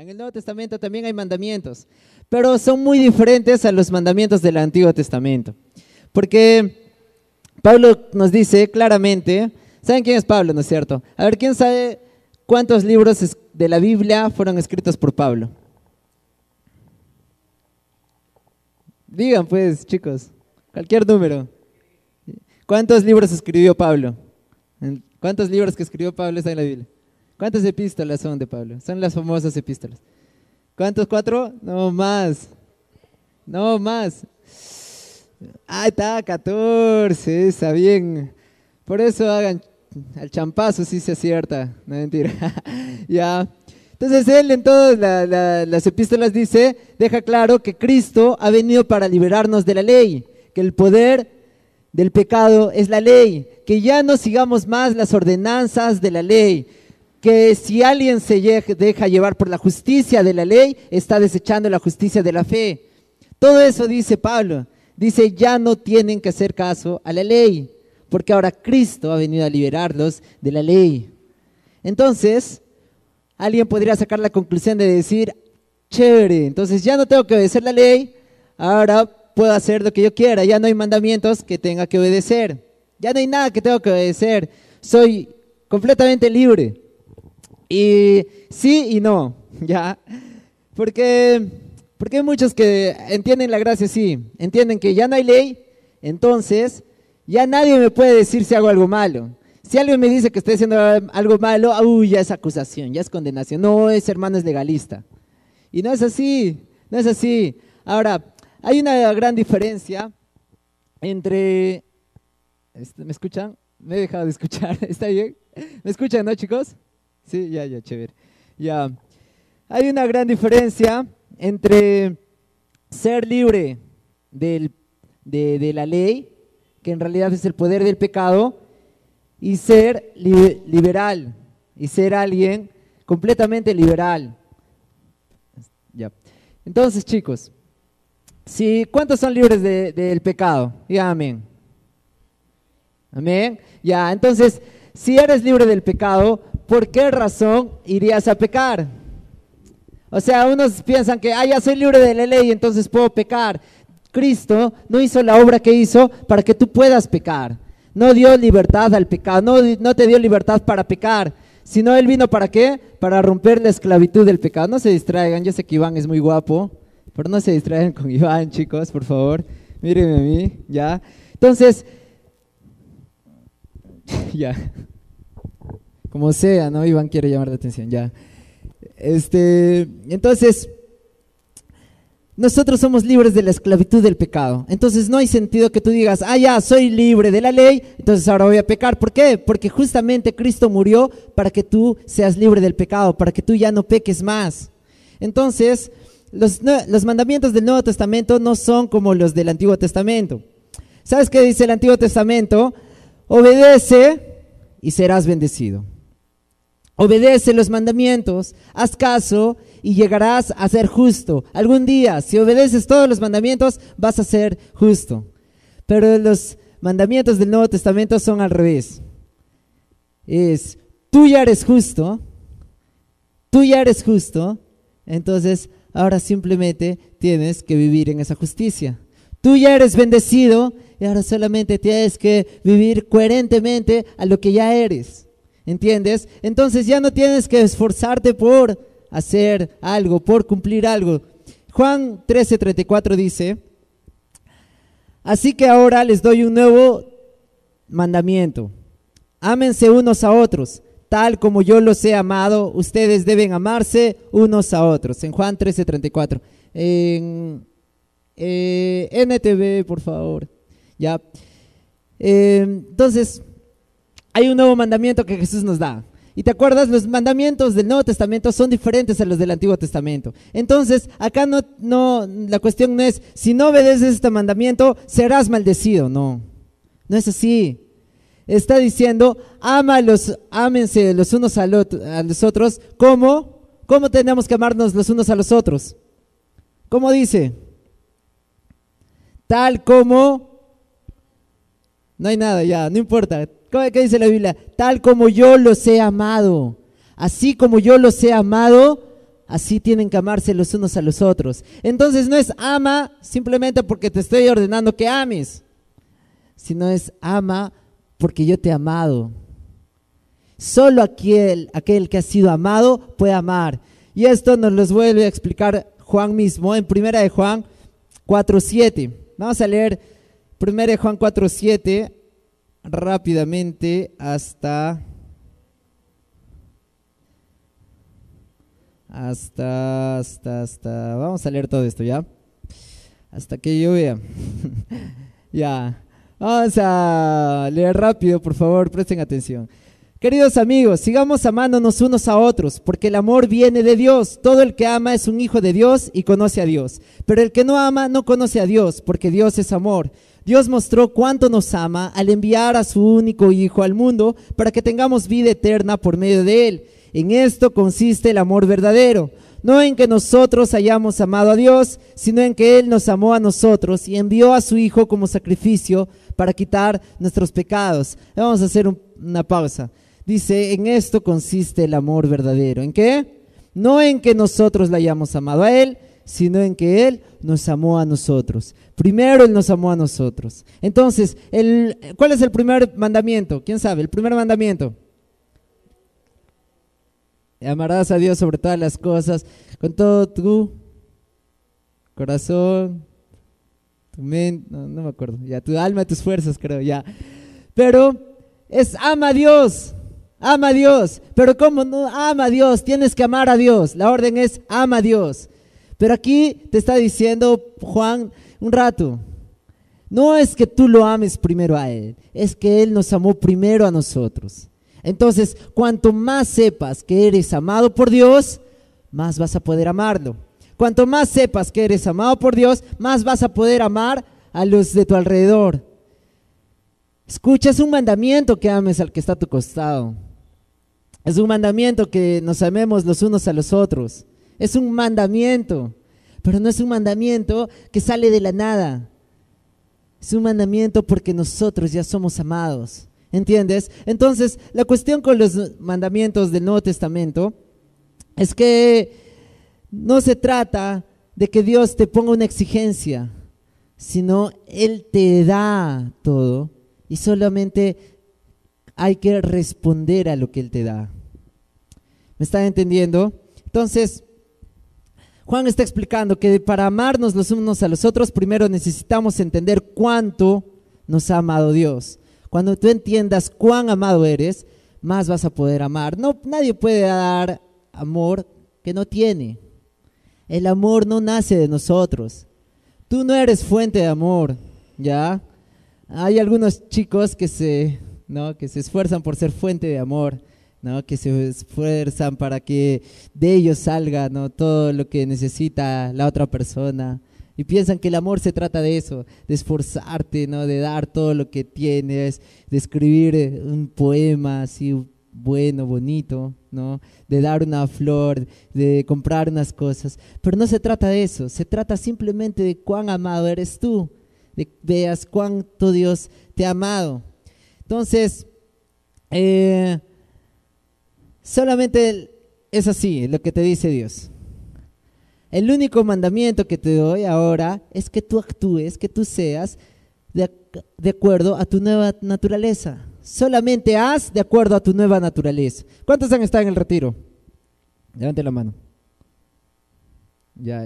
En el Nuevo Testamento también hay mandamientos, pero son muy diferentes a los mandamientos del Antiguo Testamento. Porque Pablo nos dice claramente, ¿saben quién es Pablo, no es cierto? A ver, ¿quién sabe cuántos libros de la Biblia fueron escritos por Pablo? Digan pues, chicos, cualquier número. ¿Cuántos libros escribió Pablo? ¿Cuántos libros que escribió Pablo están en la Biblia? ¿Cuántas epístolas son de Pablo? Son las famosas epístolas. ¿Cuántos? ¿Cuatro? No más. No más. Ah, está, 14, está bien. Por eso hagan al champazo si se acierta. No mentira. ya. Entonces él en todas las epístolas dice, deja claro que Cristo ha venido para liberarnos de la ley, que el poder del pecado es la ley, que ya no sigamos más las ordenanzas de la ley, que si alguien se deja llevar por la justicia de la ley, está desechando la justicia de la fe. Todo eso dice Pablo. Dice, ya no tienen que hacer caso a la ley, porque ahora Cristo ha venido a liberarlos de la ley. Entonces, alguien podría sacar la conclusión de decir, chévere, entonces ya no tengo que obedecer la ley, ahora puedo hacer lo que yo quiera, ya no hay mandamientos que tenga que obedecer, ya no hay nada que tengo que obedecer, soy completamente libre. Y sí y no, ¿ya? Porque, porque hay muchos que entienden la gracia así, entienden que ya no hay ley, entonces ya nadie me puede decir si hago algo malo. Si alguien me dice que estoy haciendo algo malo, uy, ya es acusación, ya es condenación. No, ese hermano es legalista. Y no es así, no es así. Ahora, hay una gran diferencia entre... Este, ¿Me escuchan? Me he dejado de escuchar, ¿está bien? ¿Me escuchan, no, chicos? Sí, ya, ya, chévere. Ya. Hay una gran diferencia entre ser libre de, de la ley, que en realidad es el poder del pecado, y ser liberal y ser alguien completamente liberal. Ya. Entonces, chicos, ¿cuántos son libres del pecado? Amén. Amén. Ya, entonces, si eres libre del pecado, ¿por qué razón irías a pecar? O sea, unos piensan que, ah, ya soy libre de la ley, entonces puedo pecar. Cristo no hizo la obra que hizo para que tú puedas pecar. No dio libertad al pecado, no, no te dio libertad para pecar, sino Él vino para qué? Para romper la esclavitud del pecado. No se distraigan, yo sé que Iván es muy guapo, pero no se distraigan con Iván, chicos, por favor. Mírenme a mí, ¿ya? Entonces, ya. Como sea, ¿no? Iván quiere llamar la atención, ya. Este, entonces, nosotros somos libres de la esclavitud del pecado. Entonces no hay sentido que tú digas, ah, ya, soy libre de la ley, entonces ahora voy a pecar. ¿Por qué? Porque justamente Cristo murió para que tú seas libre del pecado, para que tú ya no peques más. Entonces, los, los mandamientos del Nuevo Testamento no son como los del Antiguo Testamento. ¿Sabes qué dice el Antiguo Testamento? Obedece y serás bendecido. Obedece los mandamientos, haz caso y llegarás a ser justo. Algún día, si obedeces todos los mandamientos, vas a ser justo. Pero los mandamientos del Nuevo Testamento son al revés. Es, tú ya eres justo, tú ya eres justo, entonces ahora simplemente tienes que vivir en esa justicia. Tú ya eres bendecido y ahora solamente tienes que vivir coherentemente a lo que ya eres. ¿Entiendes? Entonces ya no tienes que esforzarte por hacer algo, por cumplir algo. Juan 13:34 dice, así que ahora les doy un nuevo mandamiento. Ámense unos a otros, tal como yo los he amado, ustedes deben amarse unos a otros. En Juan 13:34. En eh, NTV, por favor. Ya. Eh, entonces, hay un nuevo mandamiento que Jesús nos da. Y te acuerdas, los mandamientos del Nuevo Testamento son diferentes a los del Antiguo Testamento. Entonces, acá no, no, la cuestión no es, si no obedeces este mandamiento, serás maldecido. No, no es así. Está diciendo, ámalos, ámense los unos a, los otros. ¿Cómo? ¿Cómo tenemos que amarnos los unos a los otros? ¿Cómo dice? Tal como... No hay nada ya, no importa. ¿Qué dice la Biblia? Tal como yo los he amado. Así como yo los he amado, así tienen que amarse los unos a los otros. Entonces no es ama simplemente porque te estoy ordenando que ames, sino es ama porque yo te he amado. Solo aquel, aquel que ha sido amado puede amar. Y esto nos lo vuelve a explicar Juan mismo en primera de Juan 4.7. Vamos a leer primera de Juan 4.7 rápidamente hasta hasta hasta hasta vamos a leer todo esto ya hasta que yo vea ya vamos a leer rápido por favor presten atención Queridos amigos, sigamos amándonos unos a otros, porque el amor viene de Dios. Todo el que ama es un hijo de Dios y conoce a Dios. Pero el que no ama no conoce a Dios, porque Dios es amor. Dios mostró cuánto nos ama al enviar a su único Hijo al mundo para que tengamos vida eterna por medio de Él. En esto consiste el amor verdadero. No en que nosotros hayamos amado a Dios, sino en que Él nos amó a nosotros y envió a su Hijo como sacrificio para quitar nuestros pecados. Vamos a hacer una pausa. Dice, en esto consiste el amor verdadero. ¿En qué? No en que nosotros le hayamos amado a Él, sino en que Él nos amó a nosotros. Primero Él nos amó a nosotros. Entonces, el, ¿cuál es el primer mandamiento? ¿Quién sabe? El primer mandamiento. Amarás a Dios sobre todas las cosas, con todo tu corazón, tu mente, no, no me acuerdo, ya, tu alma, tus fuerzas, creo, ya. Pero es ama a Dios. Ama a Dios. Pero ¿cómo no ama a Dios? Tienes que amar a Dios. La orden es ama a Dios. Pero aquí te está diciendo Juan un rato. No es que tú lo ames primero a Él, es que Él nos amó primero a nosotros. Entonces, cuanto más sepas que eres amado por Dios, más vas a poder amarlo. Cuanto más sepas que eres amado por Dios, más vas a poder amar a los de tu alrededor. Escucha, es un mandamiento que ames al que está a tu costado. Es un mandamiento que nos amemos los unos a los otros. Es un mandamiento, pero no es un mandamiento que sale de la nada. Es un mandamiento porque nosotros ya somos amados. ¿Entiendes? Entonces, la cuestión con los mandamientos del Nuevo Testamento es que no se trata de que Dios te ponga una exigencia, sino Él te da todo y solamente hay que responder a lo que Él te da. ¿Me están entendiendo? Entonces, Juan está explicando que para amarnos los unos a los otros, primero necesitamos entender cuánto nos ha amado Dios. Cuando tú entiendas cuán amado eres, más vas a poder amar. No, nadie puede dar amor que no tiene. El amor no nace de nosotros. Tú no eres fuente de amor, ¿ya? Hay algunos chicos que se, ¿no? que se esfuerzan por ser fuente de amor. ¿No? que se esfuerzan para que de ellos salga ¿no? todo lo que necesita la otra persona. Y piensan que el amor se trata de eso, de esforzarte, ¿no? de dar todo lo que tienes, de escribir eh, un poema así bueno, bonito, ¿no? de dar una flor, de comprar unas cosas. Pero no se trata de eso, se trata simplemente de cuán amado eres tú, de veas cuánto Dios te ha amado. Entonces, eh, Solamente es así lo que te dice Dios. El único mandamiento que te doy ahora es que tú actúes, que tú seas de, acuerdo a tu nueva naturaleza. Solamente haz de acuerdo a tu nueva naturaleza. ¿Cuántos han estado en el retiro? Levante la mano. Ya.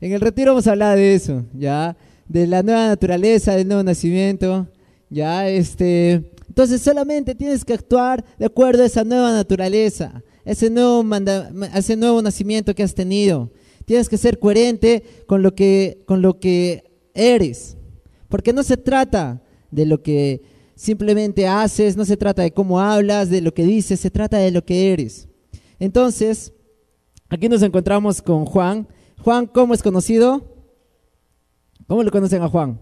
En el retiro vamos a hablar de eso, ya, de la nueva naturaleza, del nuevo nacimiento, ya, este, entonces solamente tienes que actuar de acuerdo a esa nueva naturaleza, ese nuevo, ese nuevo nacimiento que has tenido. Tienes que ser coherente con lo que, con lo que eres. Porque no se trata de lo que simplemente haces, no se trata de cómo hablas, de lo que dices, se trata de lo que eres. Entonces, aquí nos encontramos con Juan. Juan, ¿cómo es conocido? ¿Cómo le conocen a Juan?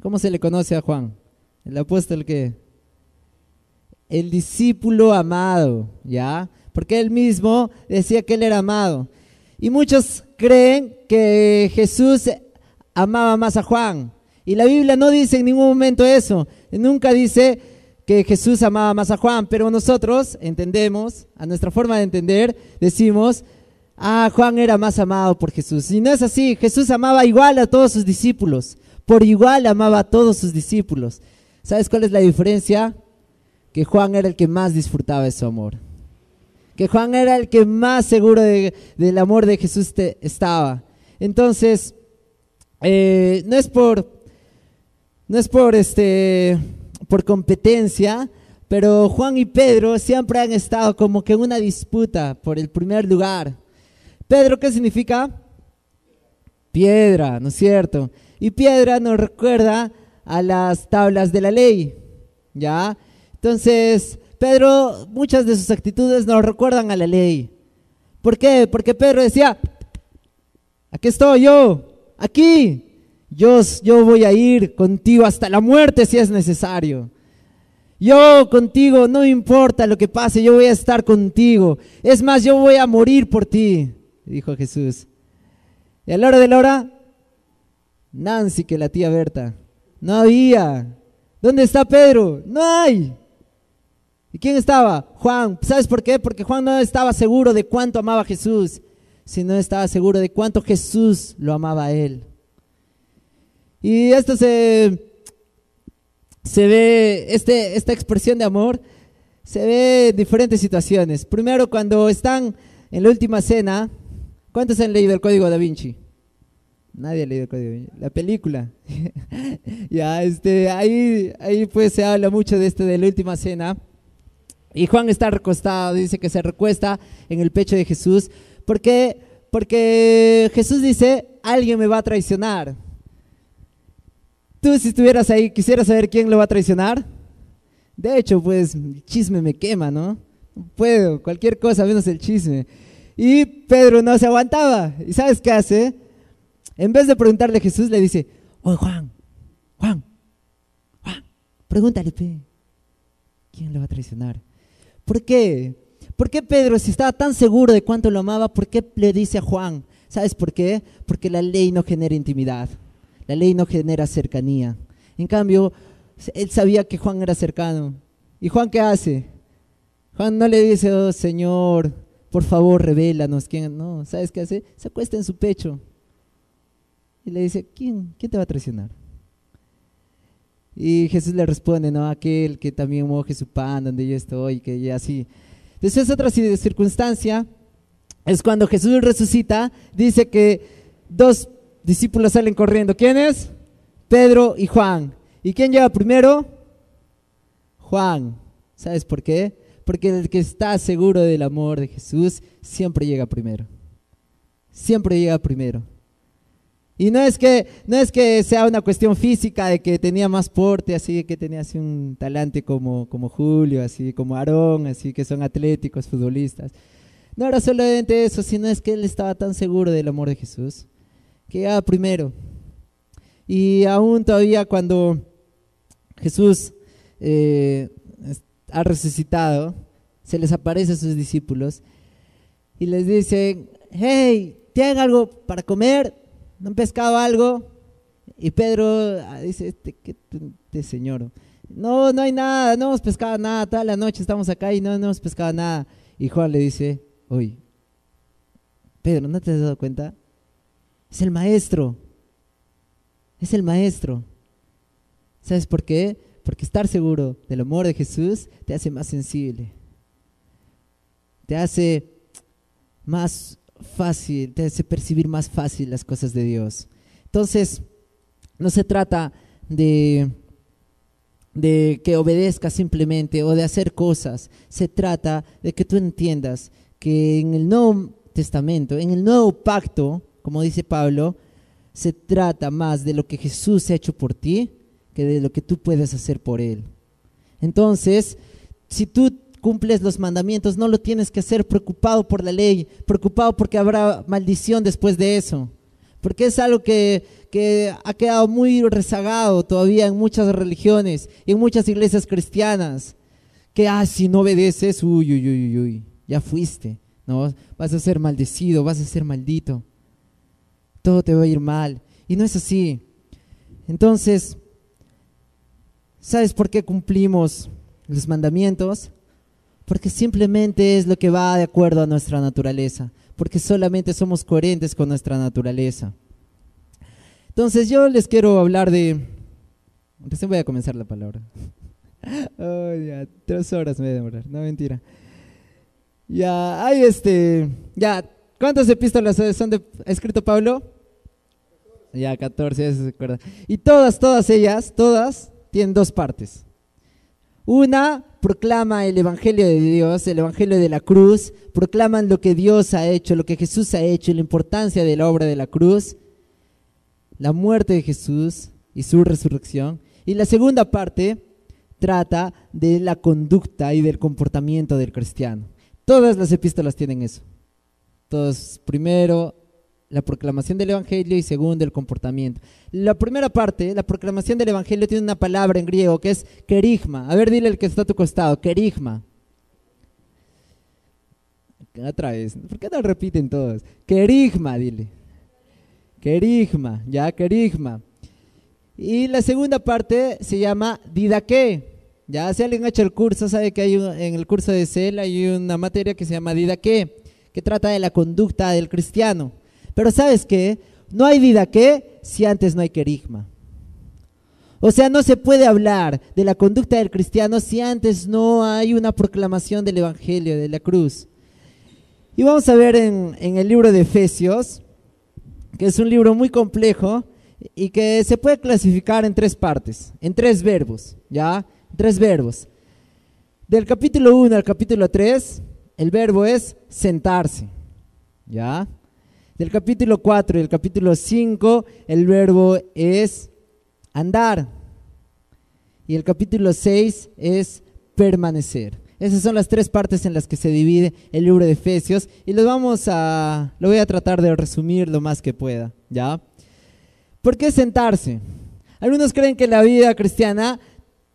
¿Cómo se le conoce a Juan? El apóstol que el discípulo amado, ¿ya? Porque él mismo decía que él era amado. Y muchos creen que Jesús amaba más a Juan. Y la Biblia no dice en ningún momento eso. Nunca dice que Jesús amaba más a Juan, pero nosotros entendemos, a nuestra forma de entender, decimos, ah, Juan era más amado por Jesús. Y no es así, Jesús amaba igual a todos sus discípulos, por igual amaba a todos sus discípulos. ¿Sabes cuál es la diferencia? Que Juan era el que más disfrutaba de su amor. Que Juan era el que más seguro del amor de Jesús estaba. Entonces, eh, no es por, no es por este, por competencia, pero Juan y Pedro siempre han estado como que en una disputa por el primer lugar. Pedro, ¿qué significa? Piedra, ¿no es cierto? Y piedra nos recuerda a las tablas de la ley, ¿ya? Entonces, Pedro, muchas de sus actitudes nos recuerdan a la ley. ¿Por qué? Porque Pedro decía, aquí estoy yo, aquí, yo, yo voy a ir contigo hasta la muerte si es necesario. Yo contigo, no importa lo que pase, yo voy a estar contigo. Es más, yo voy a morir por ti, dijo Jesús. Y a la hora de la hora, Nancy, que la tía Berta, no había. ¿Dónde está Pedro? No hay. ¿Y quién estaba? Juan. ¿Sabes por qué? Porque Juan no estaba seguro de cuánto amaba a Jesús, sino estaba seguro de cuánto Jesús lo amaba a él. Y esto se, se ve, este, esta expresión de amor se ve en diferentes situaciones. Primero, cuando están en la última cena, ¿cuántos han leído el Código da Vinci? Nadie ha leído Código. La película. ya, este, ahí, ahí pues se habla mucho de esto de la última cena. Y Juan está recostado, dice que se recuesta en el pecho de Jesús. ¿Por qué? Porque Jesús dice, alguien me va a traicionar. Tú si estuvieras ahí, quisieras saber quién lo va a traicionar. De hecho, pues el chisme me quema, ¿no? puedo, cualquier cosa menos el chisme. Y Pedro no se aguantaba. ¿Y sabes qué hace? En vez de preguntarle a Jesús, le dice, oye Juan, Juan, Juan, pregúntale, ¿quién lo va a traicionar? ¿Por qué? ¿Por qué Pedro, si estaba tan seguro de cuánto lo amaba, por qué le dice a Juan? ¿Sabes por qué? Porque la ley no genera intimidad. La ley no genera cercanía. En cambio, él sabía que Juan era cercano. ¿Y Juan qué hace? Juan no le dice, oh Señor, por favor, revélanos quién. No, ¿sabes qué hace? Se acuesta en su pecho. Y le dice, ¿quién, quién te va a traicionar? Y Jesús le responde, no, aquel que también moje su pan donde yo estoy, que ya así. Después otra circunstancia es cuando Jesús resucita, dice que dos discípulos salen corriendo. ¿Quiénes? Pedro y Juan. ¿Y quién llega primero? Juan. ¿Sabes por qué? Porque el que está seguro del amor de Jesús siempre llega primero. Siempre llega primero. Y no es que no es que sea una cuestión física de que tenía más porte, así que tenía así un talante como, como Julio, así como Aarón, así que son atléticos, futbolistas. No era solamente eso, sino es que él estaba tan seguro del amor de Jesús que llegaba primero. Y aún todavía cuando Jesús eh, ha resucitado, se les aparece a sus discípulos y les dice, hey, ¿tienen algo para comer? ¿No han pescado algo? Y Pedro ah, dice, este, ¿qué este señor? No, no hay nada, no hemos pescado nada, toda la noche estamos acá y no, no hemos pescado nada. Y Juan le dice, oye, Pedro, ¿no te has dado cuenta? Es el maestro. Es el maestro. ¿Sabes por qué? Porque estar seguro del amor de Jesús te hace más sensible. Te hace más fácil, te hace percibir más fácil las cosas de Dios. Entonces, no se trata de, de que obedezcas simplemente o de hacer cosas. Se trata de que tú entiendas que en el Nuevo Testamento, en el Nuevo Pacto, como dice Pablo, se trata más de lo que Jesús ha hecho por ti que de lo que tú puedes hacer por Él. Entonces, si tú cumples los mandamientos, no lo tienes que hacer preocupado por la ley, preocupado porque habrá maldición después de eso. Porque es algo que, que ha quedado muy rezagado todavía en muchas religiones y en muchas iglesias cristianas. Que, ah, si no obedeces, uy, uy, uy, uy, ya fuiste. No, vas a ser maldecido, vas a ser maldito todo te va a ir mal. Y no es así. Entonces, ¿sabes por qué cumplimos los mandamientos, porque simplemente es lo que va de acuerdo a nuestra naturaleza, porque solamente somos coherentes con nuestra naturaleza. Entonces yo les quiero hablar de... Recién voy a comenzar la palabra. oh, ya, tres horas me voy a demorar, no mentira. Ya, hay este... Ya, ¿cuántas epístolas son de escrito Pablo? Ya, 14, ya se acuerda. Y todas, todas ellas, todas, tienen dos partes. Una proclama el Evangelio de Dios, el Evangelio de la cruz, proclaman lo que Dios ha hecho, lo que Jesús ha hecho, la importancia de la obra de la cruz, la muerte de Jesús y su resurrección. Y la segunda parte trata de la conducta y del comportamiento del cristiano. Todas las epístolas tienen eso. Todos, primero, la proclamación del Evangelio y segundo, el comportamiento. La primera parte, la proclamación del Evangelio, tiene una palabra en griego que es kerigma. A ver, dile el que está a tu costado, kerigma. Otra vez, ¿por qué no repiten todos? Kerigma, dile. Kerigma, ya, kerigma. Y la segunda parte se llama didaqué. Ya, si alguien ha hecho el curso, sabe que hay en el curso de CEL hay una materia que se llama didaqué, que trata de la conducta del cristiano. Pero ¿sabes qué? No hay didaqué si antes no hay querigma. O sea, no se puede hablar de la conducta del cristiano si antes no hay una proclamación del Evangelio, de la cruz. Y vamos a ver en, en el libro de Efesios, que es un libro muy complejo y que se puede clasificar en tres partes, en tres verbos, ¿ya? Tres verbos. Del capítulo 1 al capítulo 3, el verbo es sentarse, ¿ya? Del capítulo 4 y el capítulo 5, el verbo es andar. Y el capítulo 6 es permanecer. Esas son las tres partes en las que se divide el libro de Efesios y lo vamos a lo voy a tratar de resumir lo más que pueda, ¿ya? ¿Por qué sentarse? Algunos creen que la vida cristiana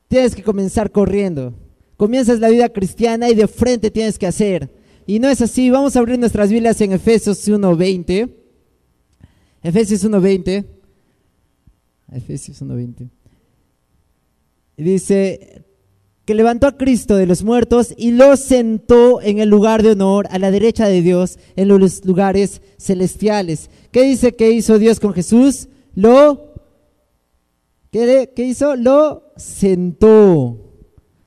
tienes que comenzar corriendo. Comienzas la vida cristiana y de frente tienes que hacer. Y no es así. Vamos a abrir nuestras Biblias en Efesios 1.20. Efesios 1.20. Efesios 1.20. Dice que levantó a Cristo de los muertos y lo sentó en el lugar de honor a la derecha de Dios en los lugares celestiales. ¿Qué dice que hizo Dios con Jesús? Lo, ¿qué, qué hizo? Lo sentó.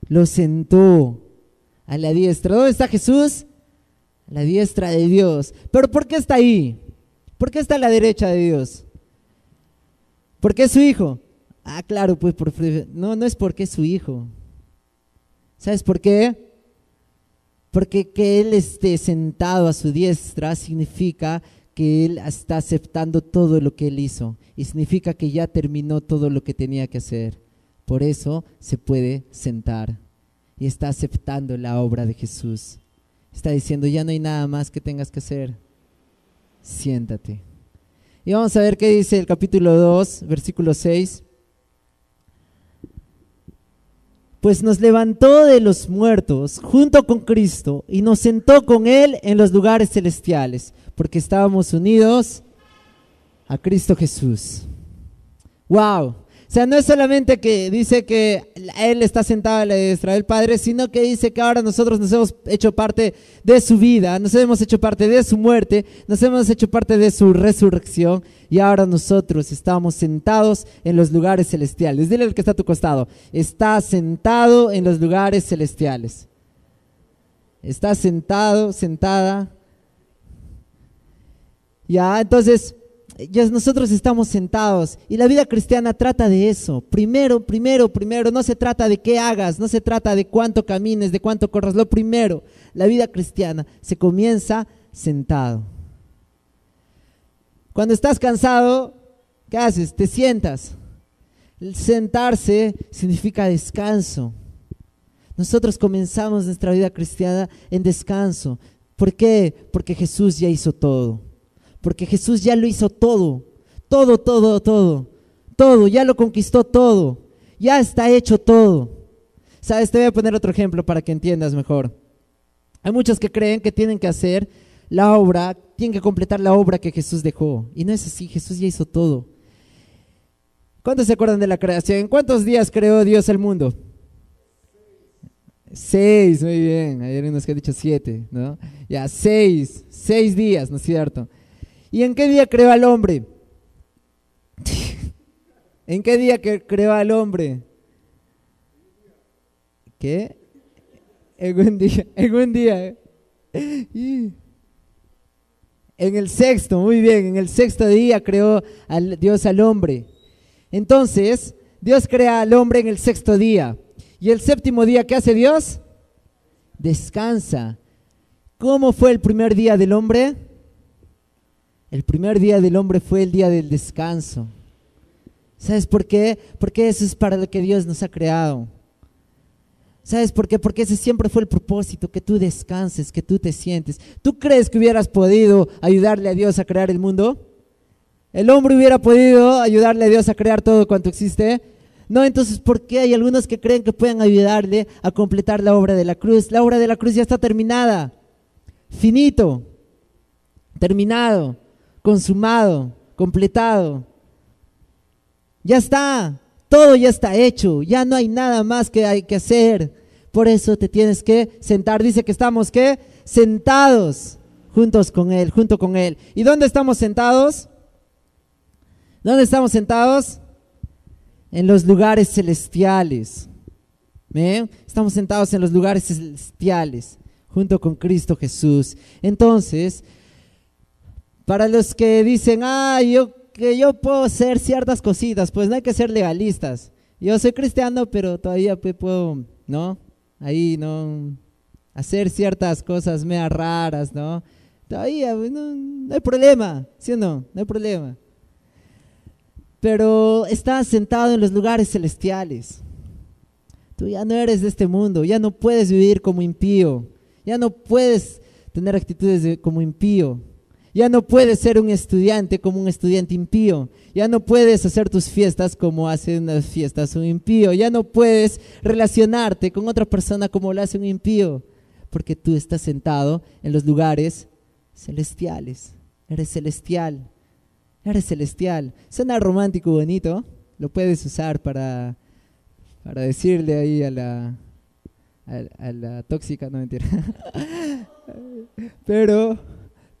Lo sentó a la diestra. ¿Dónde está Jesús? La diestra de Dios. ¿Pero por qué está ahí? ¿Por qué está a la derecha de Dios? ¿Por qué es su hijo? Ah, claro, pues por, no, no es porque es su hijo. ¿Sabes por qué? Porque que Él esté sentado a su diestra significa que Él está aceptando todo lo que Él hizo y significa que ya terminó todo lo que tenía que hacer. Por eso se puede sentar y está aceptando la obra de Jesús. Está diciendo, ya no hay nada más que tengas que hacer. Siéntate. Y vamos a ver qué dice el capítulo 2, versículo 6. Pues nos levantó de los muertos junto con Cristo y nos sentó con Él en los lugares celestiales, porque estábamos unidos a Cristo Jesús. ¡Wow! Sea, no es solamente que dice que Él está sentado a la diestra del Padre, sino que dice que ahora nosotros nos hemos hecho parte de su vida, nos hemos hecho parte de su muerte, nos hemos hecho parte de su resurrección y ahora nosotros estamos sentados en los lugares celestiales. Dile al que está a tu costado, está sentado en los lugares celestiales. Está sentado, sentada. Ya, entonces nosotros estamos sentados y la vida cristiana trata de eso. Primero, primero, primero, no se trata de qué hagas, no se trata de cuánto camines, de cuánto corras. Lo primero, la vida cristiana se comienza sentado. Cuando estás cansado, ¿qué haces? Te sientas. Sentarse significa descanso. Nosotros comenzamos nuestra vida cristiana en descanso. ¿Por qué? Porque Jesús ya hizo todo porque Jesús ya lo hizo todo, todo, todo, todo, todo, ya lo conquistó todo, ya está hecho todo. Sabes, te voy a poner otro ejemplo para que entiendas mejor. Hay muchos que creen que tienen que hacer la obra, tienen que completar la obra que Jesús dejó. Y no es así, Jesús ya hizo todo. ¿Cuántos se acuerdan de la creación? ¿En cuántos días creó Dios el mundo? Seis, muy bien. Hay algunos que han dicho siete, ¿no? Ya, seis, seis días, ¿no es cierto? ¿Y en qué día creó al hombre? ¿En qué día creó al hombre? ¿Qué? En un día, en un día. En el sexto, muy bien, en el sexto día creó al, Dios al hombre. Entonces, Dios crea al hombre en el sexto día. ¿Y el séptimo día qué hace Dios? Descansa. ¿Cómo fue el primer día del hombre? El primer día del hombre fue el día del descanso. ¿Sabes por qué? Porque eso es para lo que Dios nos ha creado. ¿Sabes por qué? Porque ese siempre fue el propósito, que tú descanses, que tú te sientes. ¿Tú crees que hubieras podido ayudarle a Dios a crear el mundo? ¿El hombre hubiera podido ayudarle a Dios a crear todo cuanto existe? No, entonces, ¿por qué hay algunos que creen que pueden ayudarle a completar la obra de la cruz? La obra de la cruz ya está terminada, finito, terminado, consumado, completado. Ya está, todo ya está hecho, ya no hay nada más que hay que hacer. Por eso te tienes que sentar. Dice que estamos ¿qué? Sentados juntos con Él, junto con Él. ¿Y dónde estamos sentados? ¿Dónde estamos sentados? En los lugares celestiales. Estamos sentados en los lugares celestiales, junto con Cristo Jesús. Entonces, para los que dicen, ah, yo que yo puedo hacer ciertas cositas, pues no hay que ser legalistas. Yo soy cristiano, pero todavía puedo, ¿no? Ahí, ¿no? Hacer ciertas cosas mea raras, ¿no? Todavía pues, no, hay problema, ¿sí o no? No hay problema. Pero estás sentado en los lugares celestiales. Tú ya no eres de este mundo, ya no puedes vivir como impío, ya no puedes tener actitudes como impío. Ya no puedes ser un estudiante como un estudiante impío. Ya no puedes hacer tus fiestas como hacen las fiestas un impío. Ya no puedes relacionarte con otra persona como lo hace un impío. Porque tú estás sentado en los lugares celestiales. Eres celestial. Eres celestial. Suena romántico, bonito. Lo puedes usar para, para decirle ahí a la, a la tóxica, no mentira. Pero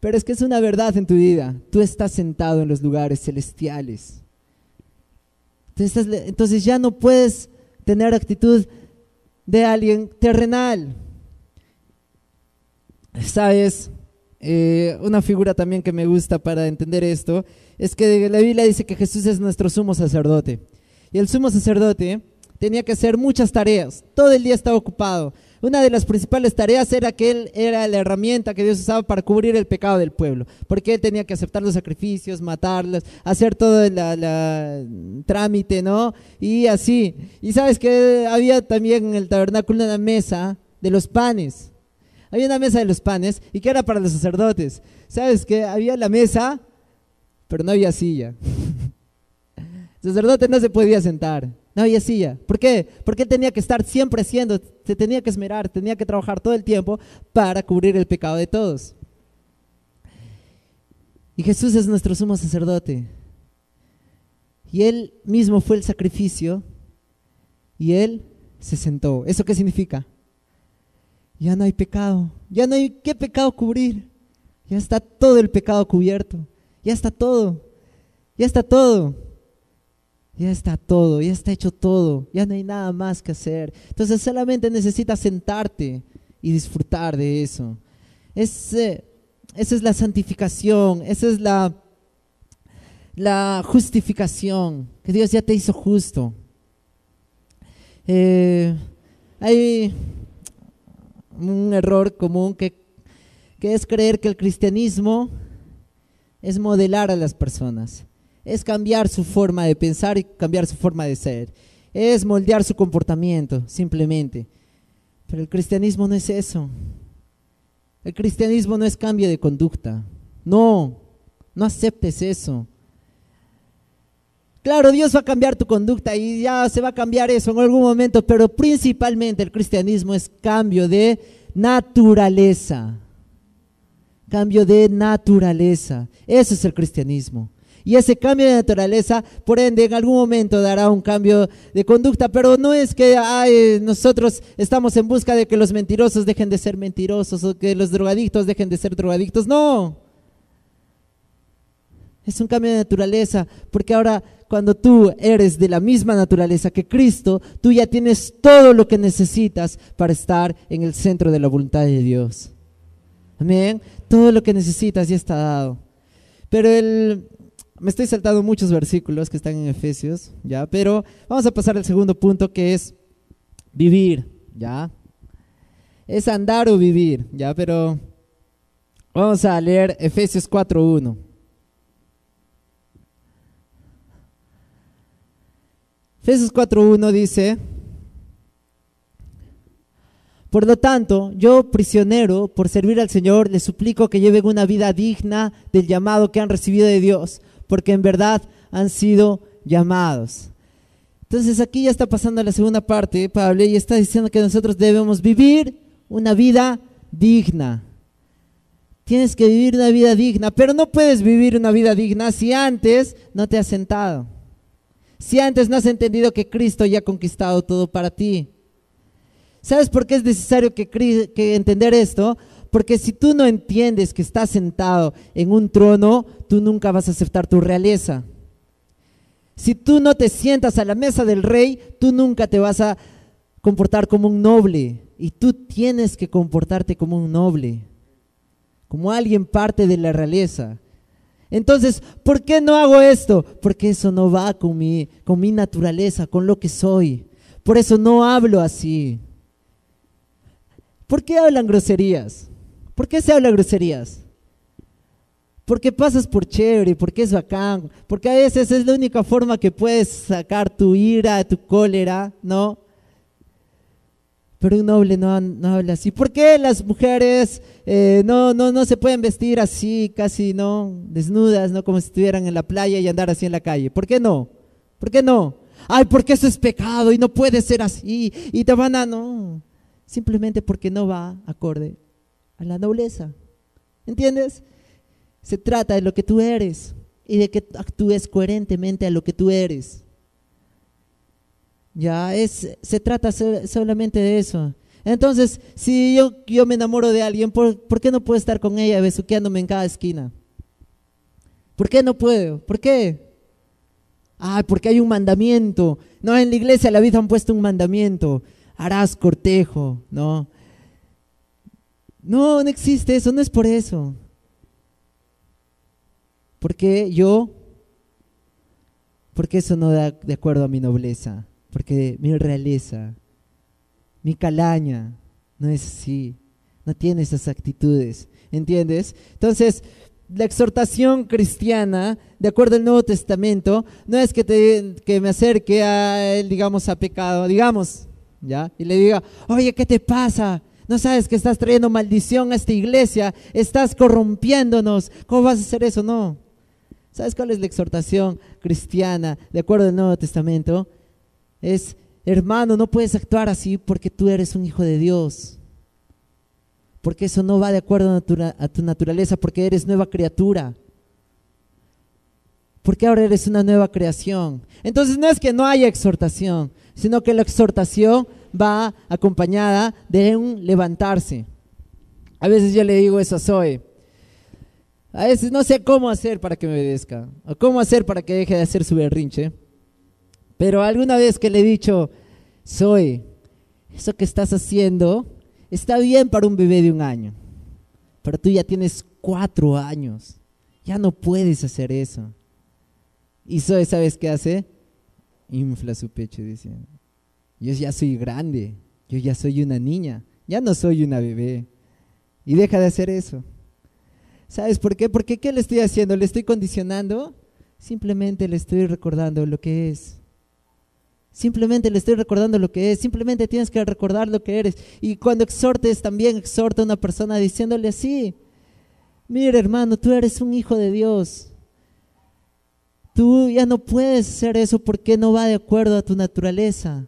pero es que es una verdad en tu vida. Tú estás sentado en los lugares celestiales. Entonces ya no puedes tener actitud de alguien terrenal. ¿Sabes? Eh, una figura también que me gusta para entender esto es que la Biblia dice que Jesús es nuestro sumo sacerdote. Y el sumo sacerdote tenía que hacer muchas tareas. Todo el día estaba ocupado. Una de las principales tareas era que él era la herramienta que Dios usaba para cubrir el pecado del pueblo, porque él tenía que aceptar los sacrificios, matarlos, hacer todo el trámite, ¿no? Y así. Y sabes que había también en el tabernáculo una mesa de los panes. Había una mesa de los panes y que era para los sacerdotes. ¿Sabes que había la mesa, pero no había silla? el sacerdote no se podía sentar. No silla. ¿Por qué? Porque él tenía que estar siempre haciendo, se tenía que esmerar, tenía que trabajar todo el tiempo para cubrir el pecado de todos. Y Jesús es nuestro sumo sacerdote. Y él mismo fue el sacrificio y él se sentó. ¿Eso qué significa? Ya no hay pecado. Ya no hay qué pecado cubrir. Ya está todo el pecado cubierto. Ya está todo. Ya está todo. Ya está todo, ya está hecho todo, ya no hay nada más que hacer. Entonces solamente necesitas sentarte y disfrutar de eso. esa es la santificación, esa es la, la justificación, que Dios ya te hizo justo. Eh, hay un error común que, que es creer que el cristianismo es modelar a las personas es cambiar su forma de pensar y cambiar su forma de ser. Es moldear su comportamiento, simplemente. Pero el cristianismo no es eso. El cristianismo no es cambio de conducta. No, no aceptes eso. Claro, Dios va a cambiar tu conducta y ya se va a cambiar eso en algún momento, pero principalmente el cristianismo es cambio de naturaleza. Cambio de naturaleza. Eso es el cristianismo. Y ese cambio de naturaleza, por ende, en algún momento dará un cambio de conducta, pero no es que nosotros estamos en busca de que los mentirosos dejen de ser mentirosos o que los drogadictos dejen de ser drogadictos, no. Es un cambio de naturaleza, porque ahora cuando tú eres de la misma naturaleza que Cristo, tú ya tienes todo lo que necesitas para estar en el centro de la voluntad de Dios. Amén. Todo lo que necesitas ya está dado. Pero el, me estoy saltando muchos versículos que están en Efesios, ¿ya? Pero vamos a pasar al segundo punto que es vivir, ¿ya? Es andar o vivir, ¿ya? Pero vamos a leer Efesios 4.1. Efesios 4.1 dice, por lo tanto, yo, prisionero, por servir al Señor, les suplico que lleven una vida digna del llamado que han recibido de Dios, porque en verdad han sido llamados. Entonces aquí ya está pasando la segunda parte, Pablo, y está diciendo que nosotros debemos vivir una vida digna. Tienes que vivir una vida digna, pero no puedes vivir una vida digna si antes no te has sentado. Si antes no has entendido que Cristo ya ha conquistado todo para ti. ¿Sabes por qué es necesario que, que entender esto? Porque si tú no entiendes que estás sentado en un trono, tú nunca vas a aceptar tu realeza. Si tú no te sientas a la mesa del rey, tú nunca te vas a comportar como un noble. Y tú tienes que comportarte como un noble, como alguien parte de la realeza. Entonces, ¿por qué no hago esto? Porque eso no va con mi, con mi naturaleza, con lo que soy. Por eso no hablo así. ¿Por qué hablan groserías? ¿Por qué se habla groserías? Porque pasas por chévere, porque es bacán, porque a veces es la única forma que puedes sacar tu ira, tu cólera, ¿no? Pero un noble no, habla así. ¿Por qué las mujeres eh, no, no, no se pueden vestir así, casi, ¿no? Desnudas, ¿no? Como si estuvieran en la playa y andar así en la calle. ¿Por qué no? ¿Por qué no? Ay, porque eso es pecado y no puede ser así. Y te van a, no. Simplemente porque no va acorde a la nobleza. ¿Entiendes? Se trata de lo que tú eres y de que actúes coherentemente a lo que tú eres. Ya, es, se trata solamente de eso. Entonces, si yo, yo me enamoro de alguien, ¿por, ¿por, qué no puedo estar con ella besuqueándome en cada esquina? ¿Por qué no puedo? ¿Por qué? Ah, porque hay un mandamiento. No, en la iglesia la vida han puesto un mandamiento. Harás cortejo, ¿no? No, no existe eso, no es por eso. Porque yo, porque eso no da de acuerdo a mi nobleza, porque mi realeza, mi calaña, no es así, no tiene esas actitudes, ¿entiendes? Entonces, la exhortación cristiana, de acuerdo al Nuevo Testamento, no es que, te, que me acerque a él, digamos, a pecado, digamos, ¿ya? Y le diga, oye, ¿qué te pasa? No sabes que estás trayendo maldición a esta iglesia, estás corrompiéndonos. ¿Cómo vas a hacer eso? No. ¿Sabes cuál es la exhortación cristiana de acuerdo al Nuevo Testamento? Es, hermano, no puedes actuar así porque tú eres un hijo de Dios. Porque eso no va de acuerdo a tu, naturaleza, porque eres nueva criatura. Porque ahora eres una nueva creación. Entonces no es que no haya exhortación, sino que la exhortación va acompañada de un levantarse. A veces yo le digo eso a Zoe. A veces no sé cómo hacer para que me obedezca, o cómo hacer para que deje de hacer su berrinche. Pero alguna vez que le he dicho, Zoe, eso que estás haciendo está bien para un bebé de un año, pero tú ya tienes cuatro años, ya no puedes hacer eso. Y Zoe, ¿sabes qué hace? Infla su pecho dice, yo ya soy grande, yo ya soy una niña, ya no soy una bebé. Y deja de hacer eso. ¿Sabes por qué? Porque ¿qué le estoy haciendo? ¿Le estoy condicionando? Simplemente le estoy recordando lo que es. Simplemente le estoy recordando lo que es. Simplemente tienes que recordar lo que eres. Y cuando exhortes, también exhorta a una persona diciéndole así. Mira hermano, tú eres un hijo de Dios. Tú ya no puedes hacer eso porque no va de acuerdo a tu naturaleza.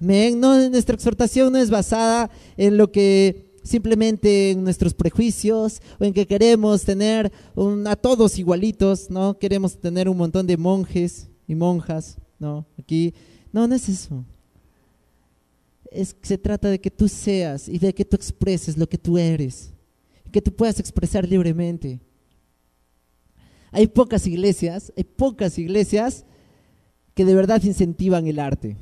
No, nuestra exhortación no es basada en lo que simplemente en nuestros prejuicios o en que queremos tener a todos igualitos, ¿no? Queremos tener un montón de monjes y monjas, ¿no? Aquí, no, no es eso. Es, se trata de que tú seas y de que tú expreses lo que tú eres, que tú puedas expresar libremente. Hay pocas iglesias, hay pocas iglesias que de verdad incentivan el arte.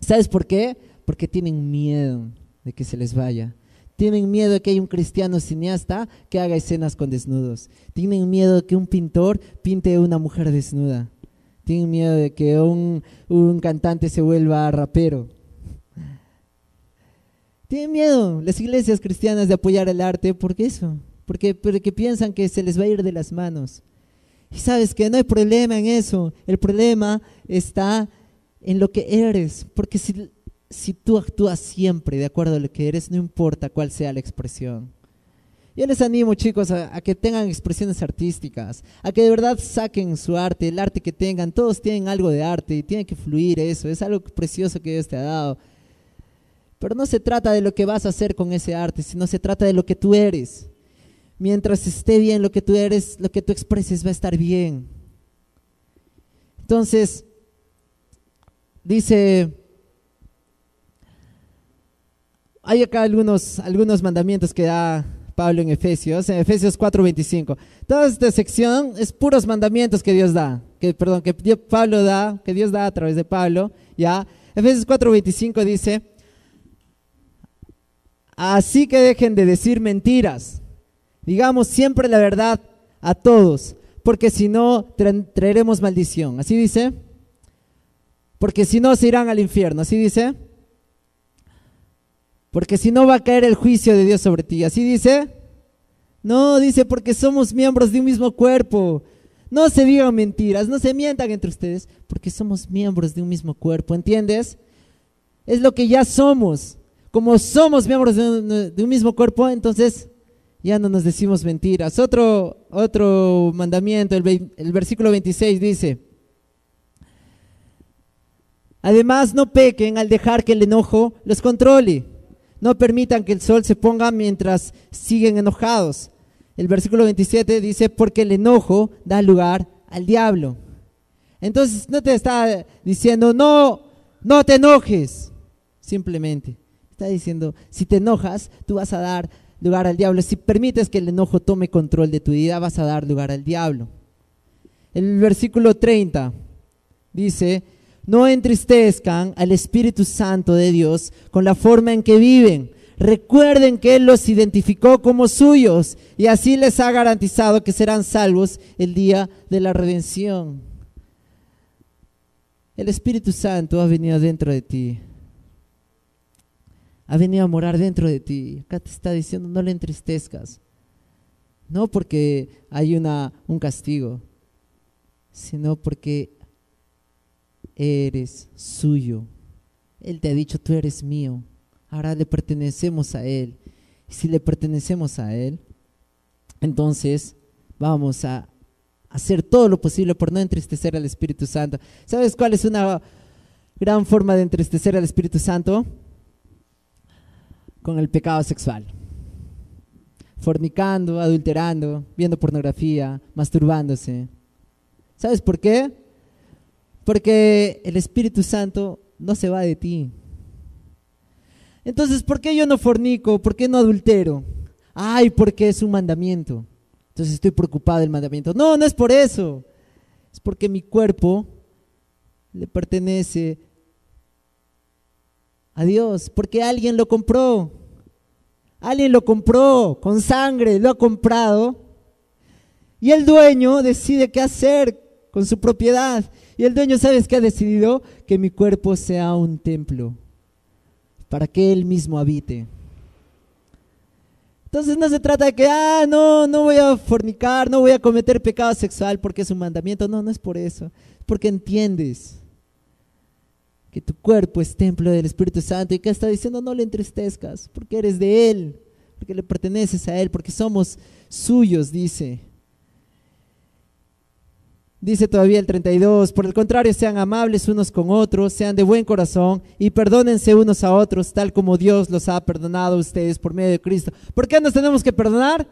¿Sabes por qué? Porque tienen miedo de que se les vaya. Tienen miedo de que haya un cristiano cineasta que haga escenas con desnudos. Tienen miedo de que un pintor pinte una mujer desnuda. Tienen miedo de que un, un cantante se vuelva rapero. Tienen miedo las iglesias cristianas de apoyar el arte porque eso, porque, porque piensan que se les va a ir de las manos. Y sabes que no hay problema en eso, el problema está en lo que eres, porque si, si tú actúas siempre de acuerdo a lo que eres, no importa cuál sea la expresión. Yo les animo, chicos, a, a, que tengan expresiones artísticas, a que de verdad saquen su arte, el arte que tengan. Todos tienen algo de arte y tiene que fluir eso. Es algo precioso que Dios te ha dado. Pero no se trata de lo que vas a hacer con ese arte, sino se trata de lo que tú eres mientras esté bien lo que tú eres, lo que tú expreses va a estar bien. Entonces, dice, hay acá algunos, algunos mandamientos que da Pablo en Efesios, en Efesios 4:25. Toda esta sección es puros mandamientos que Dios da, que perdón, que Pablo da, que Dios da a través de Pablo, ya. Efesios 4:25 dice, así que dejen de decir mentiras Digamos siempre la verdad a todos, porque si no traeremos maldición. ¿Así dice? Porque si no se irán al infierno. ¿Así dice? Porque si no va a caer el juicio de Dios sobre ti. ¿Así dice? No, dice porque somos miembros de un mismo cuerpo. No se digan mentiras, no se mientan entre ustedes, porque somos miembros de un mismo cuerpo, ¿entiendes? Es lo que ya somos. Como somos miembros de un mismo cuerpo, entonces ya no nos decimos mentiras. Otro, otro mandamiento, el, el versículo 26 dice, además no pequen al dejar que el enojo los controle. No permitan que el sol se ponga mientras siguen enojados. El versículo 27 dice, porque el enojo da lugar al diablo. Entonces no te está diciendo, no, no te enojes. Simplemente está diciendo, si te enojas, tú vas a dar lugar al diablo. Si permites que el enojo tome control de tu vida, vas a dar lugar al diablo. El versículo 30 dice, no entristezcan al Espíritu Santo de Dios con la forma en que viven. Recuerden que Él los identificó como suyos y así les ha garantizado que serán salvos el día de la redención. El Espíritu Santo ha venido dentro de ti ha venido a morar dentro de ti. Acá te está diciendo, no le entristezcas. No porque hay una, un castigo, sino porque eres suyo. Él te ha dicho, tú eres mío. Ahora le pertenecemos a Él. Y si le pertenecemos a Él, entonces vamos a hacer todo lo posible por no entristecer al Espíritu Santo. ¿Sabes cuál es una gran forma de entristecer al Espíritu Santo? con el pecado sexual. Fornicando, adulterando, viendo pornografía, masturbándose. ¿Sabes por qué? Porque el Espíritu Santo no se va de ti. Entonces, ¿por qué yo no fornico? ¿Por qué no adultero? Ay, porque es un mandamiento. Entonces estoy preocupado del mandamiento. No, no es por eso. Es porque mi cuerpo le pertenece a Dios, porque alguien lo compró. Alguien lo compró con sangre, lo ha comprado. Y el dueño decide qué hacer con su propiedad. Y el dueño, ¿sabes qué ha decidido? Que mi cuerpo sea un templo para que él mismo habite. Entonces no se trata de que, ah, no, no voy a fornicar, no voy a cometer pecado sexual porque es un mandamiento. No, no es por eso. Es porque entiendes que tu cuerpo es templo del Espíritu Santo y que está diciendo no le entristezcas, porque eres de Él, porque le perteneces a Él, porque somos suyos, dice. Dice todavía el 32, por el contrario, sean amables unos con otros, sean de buen corazón y perdónense unos a otros, tal como Dios los ha perdonado a ustedes por medio de Cristo. ¿Por qué nos tenemos que perdonar?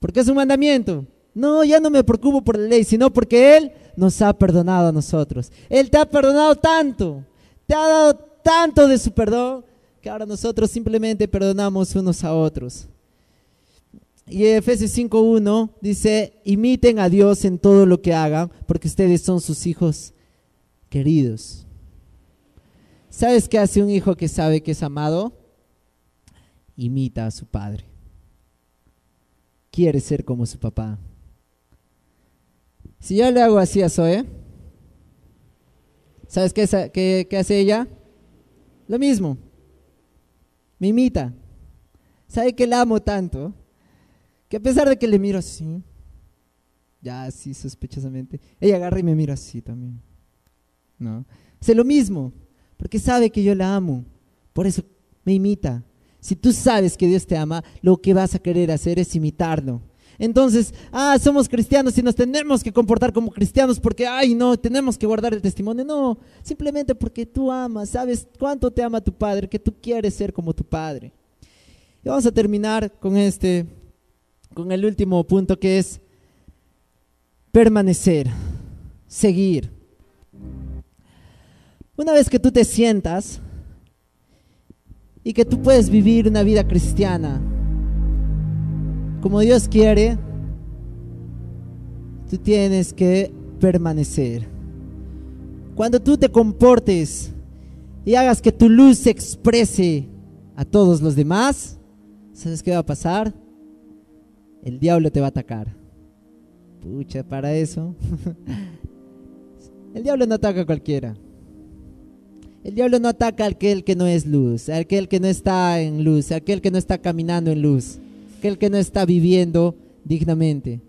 Porque es un mandamiento. No, ya no me preocupo por la ley, sino porque Él nos ha perdonado a nosotros. Él te ha perdonado tanto, te ha dado tanto de su perdón, que ahora nosotros simplemente perdonamos unos a otros. Y Efesios 5.1 dice, imiten a Dios en todo lo que hagan, porque ustedes son sus hijos queridos. ¿Sabes qué hace un hijo que sabe que es amado? Imita a su padre. Quiere ser como su papá. Si yo le hago así a Zoe, ¿sabes qué, qué, qué hace ella? Lo mismo. Me imita. ¿Sabe que la amo tanto? Que a pesar de que le miro así, ya así sospechosamente, ella agarra y me mira así también. ¿No? Hace lo mismo, porque sabe que yo la amo. Por eso me imita. Si tú sabes que Dios te ama, lo que vas a querer hacer es imitarlo. Entonces, ah, somos cristianos y nos tenemos que comportar como cristianos porque, ay, no, tenemos que guardar el testimonio. No, simplemente porque tú amas, sabes cuánto te ama tu Padre, que tú quieres ser como tu Padre. Y vamos a terminar con este con el último punto que es permanecer, seguir. Una vez que tú te sientas y que tú puedes vivir una vida cristiana como Dios quiere, tú tienes que permanecer. Cuando tú te comportes y hagas que tu luz se exprese a todos los demás, ¿sabes qué va a pasar? El diablo te va a atacar. Pucha, para eso. el diablo no ataca a cualquiera. El diablo no ataca a aquel que no es luz, a aquel que no está en luz, a aquel que no está caminando en luz, a aquel que no está viviendo dignamente.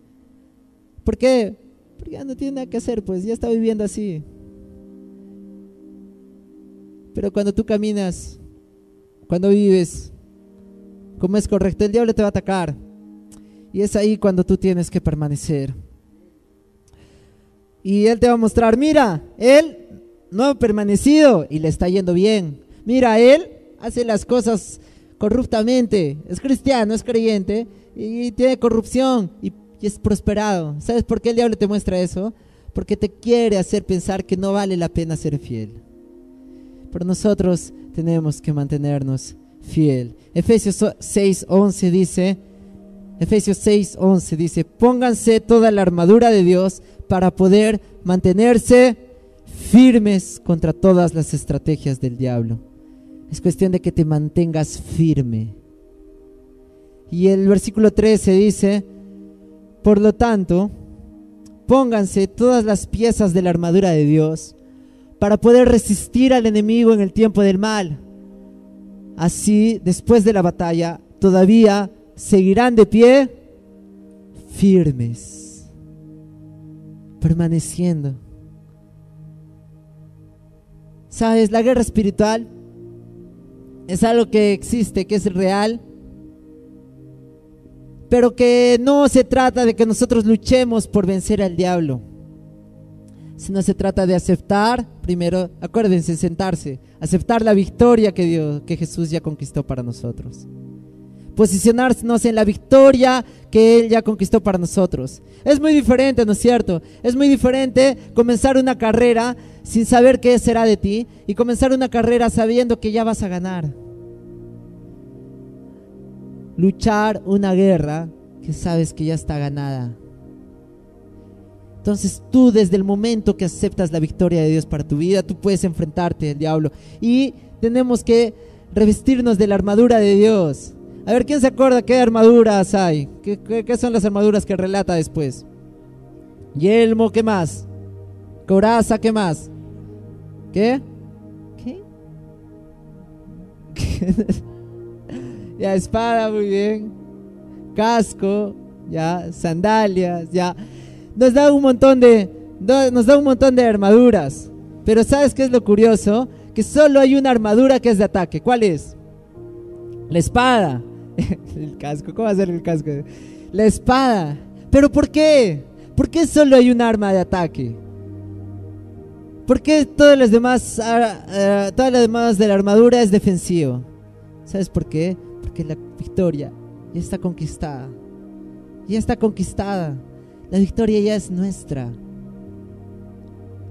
¿Por qué? Porque ya no tiene nada que hacer, pues ya está viviendo así. Pero cuando tú caminas, cuando vives como es correcto, el diablo te va a atacar. Y es ahí cuando tú tienes que permanecer. Y Él te va a mostrar, mira, Él no ha permanecido y le está yendo bien. Mira, Él hace las cosas corruptamente, es cristiano, es creyente y tiene corrupción y, es prosperado. ¿Sabes por qué el diablo te muestra eso? Porque te quiere hacer pensar que no vale la pena ser fiel. Pero nosotros tenemos que mantenernos fiel. Efesios 6:11 dice, Efesios 6, 11 dice, pónganse toda la armadura de Dios para poder mantenerse firmes contra todas las estrategias del diablo. Es cuestión de que te mantengas firme. Y el versículo 13 dice, por lo tanto, pónganse todas las piezas de la armadura de Dios para poder resistir al enemigo en el tiempo del mal. Así, después de la batalla, todavía seguirán de pie firmes, permaneciendo. Sabes, la guerra espiritual es algo que existe, que es real, pero que no se trata de que nosotros luchemos por vencer al diablo, sino se trata de aceptar, primero, acuérdense, sentarse, aceptar la victoria que Dios, que Jesús ya conquistó para nosotros posicionarnos en la victoria que Él ya conquistó para nosotros. Es muy diferente, ¿no es cierto? Es muy diferente comenzar una carrera sin saber qué será de ti y comenzar una carrera sabiendo que ya vas a ganar. Luchar una guerra que sabes que ya está ganada. Entonces tú desde el momento que aceptas la victoria de Dios para tu vida, tú puedes enfrentarte al diablo. Y tenemos que revestirnos de la armadura de Dios. A ver, ¿quién se acuerda qué armaduras hay? ¿Qué, son las armaduras que relata después? Yelmo, ¿qué más? Coraza, ¿qué más? ¿Qué? ¿Qué? ya, espada, muy bien. Casco, ya, sandalias, ya. Nos da un montón de, nos da un montón de armaduras. Pero ¿sabes qué es lo curioso? Que solo hay una armadura que es de ataque. ¿Cuál es? La espada. el casco, ¿cómo va a ser el casco? La espada. ¿Pero por qué? ¿Por qué solo hay un arma de ataque? ¿Por qué todas las demás, ah, todas las demás de la armadura es defensivo? ¿Sabes por qué? Porque la victoria ya está conquistada. Ya está conquistada. La victoria ya es nuestra.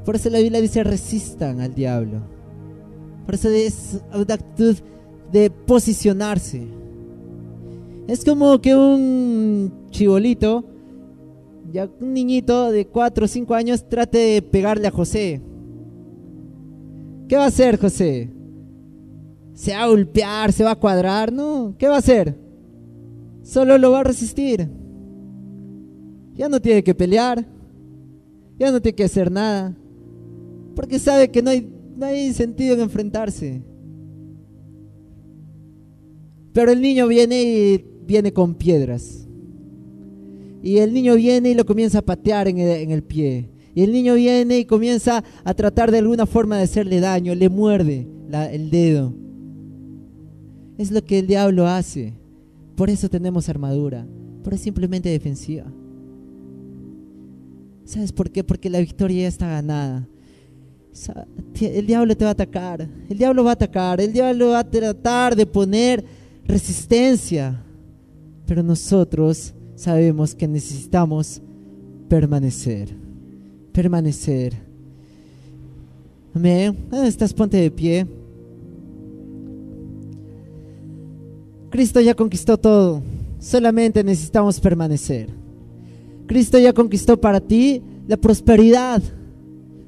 Por eso la Biblia dice resistan al diablo. Por eso es una actitud de posicionarse. Es como que un chibolito, ya un niñito de 4 o 5 años trate de pegarle a José. ¿Qué va a hacer José? ¿Se va a golpear? ¿Se va a cuadrar? No. ¿Qué va a hacer? Solo lo va a resistir. Ya no tiene que pelear. Ya no tiene que hacer nada. Porque sabe que no hay, no hay sentido en enfrentarse. Pero el niño viene y viene con piedras. Y el niño viene y lo comienza a patear en el, pie. Y el niño viene y comienza a tratar de alguna forma de hacerle daño, le muerde el dedo. Es lo que el diablo hace. Por eso tenemos armadura. Pero es simplemente defensiva. ¿Sabes por qué? Porque la victoria ya está ganada. El diablo te va a atacar. El diablo va a atacar. El diablo va a tratar de poner resistencia. Pero nosotros sabemos que necesitamos permanecer. Permanecer. Amén. ¿Dónde estás? Ponte de pie. Cristo ya conquistó todo. Solamente necesitamos permanecer. Cristo ya conquistó para ti la prosperidad.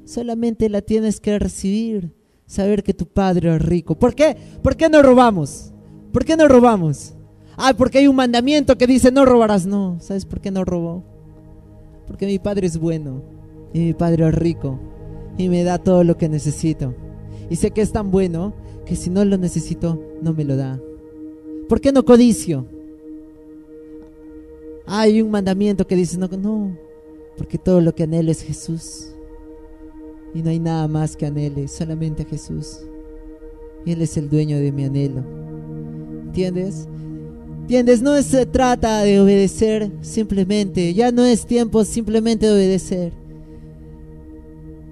Solamente la tienes que recibir. Saber que tu Padre es rico. ¿Por qué? ¿Por qué no robamos? ¿Por qué no robamos? Ah, porque hay un mandamiento que dice no robarás. No, ¿sabes por qué no robó? Porque mi Padre es bueno y mi Padre es rico y me da todo lo que necesito. Y sé que es tan bueno que si no lo necesito, no me lo da. ¿Por qué no codicio? Hay un mandamiento que dice no, no, porque todo lo que anhelo es Jesús. Y no hay nada más que anhele, solamente Jesús. Y Él es el dueño de mi anhelo. ¿Entiendes? No se trata de obedecer simplemente. Ya no es tiempo simplemente de obedecer.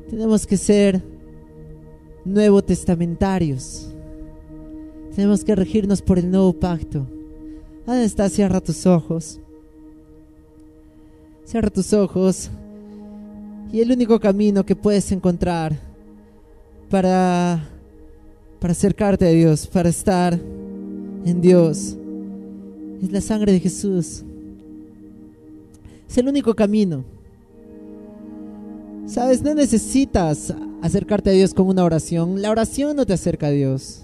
Tenemos que ser nuevo testamentarios. Tenemos que regirnos por el nuevo pacto. ¿Dónde está? Cierra tus ojos. Cierra tus ojos. Y el único camino que puedes encontrar para, para acercarte a Dios, para estar en Dios, es la sangre de Jesús. Es el único camino. Sabes, no necesitas acercarte a Dios con una oración. La oración no te acerca a Dios.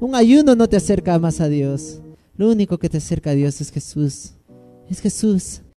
Un ayuno no te acerca más a Dios. Lo único que te acerca a Dios es Jesús. Es Jesús.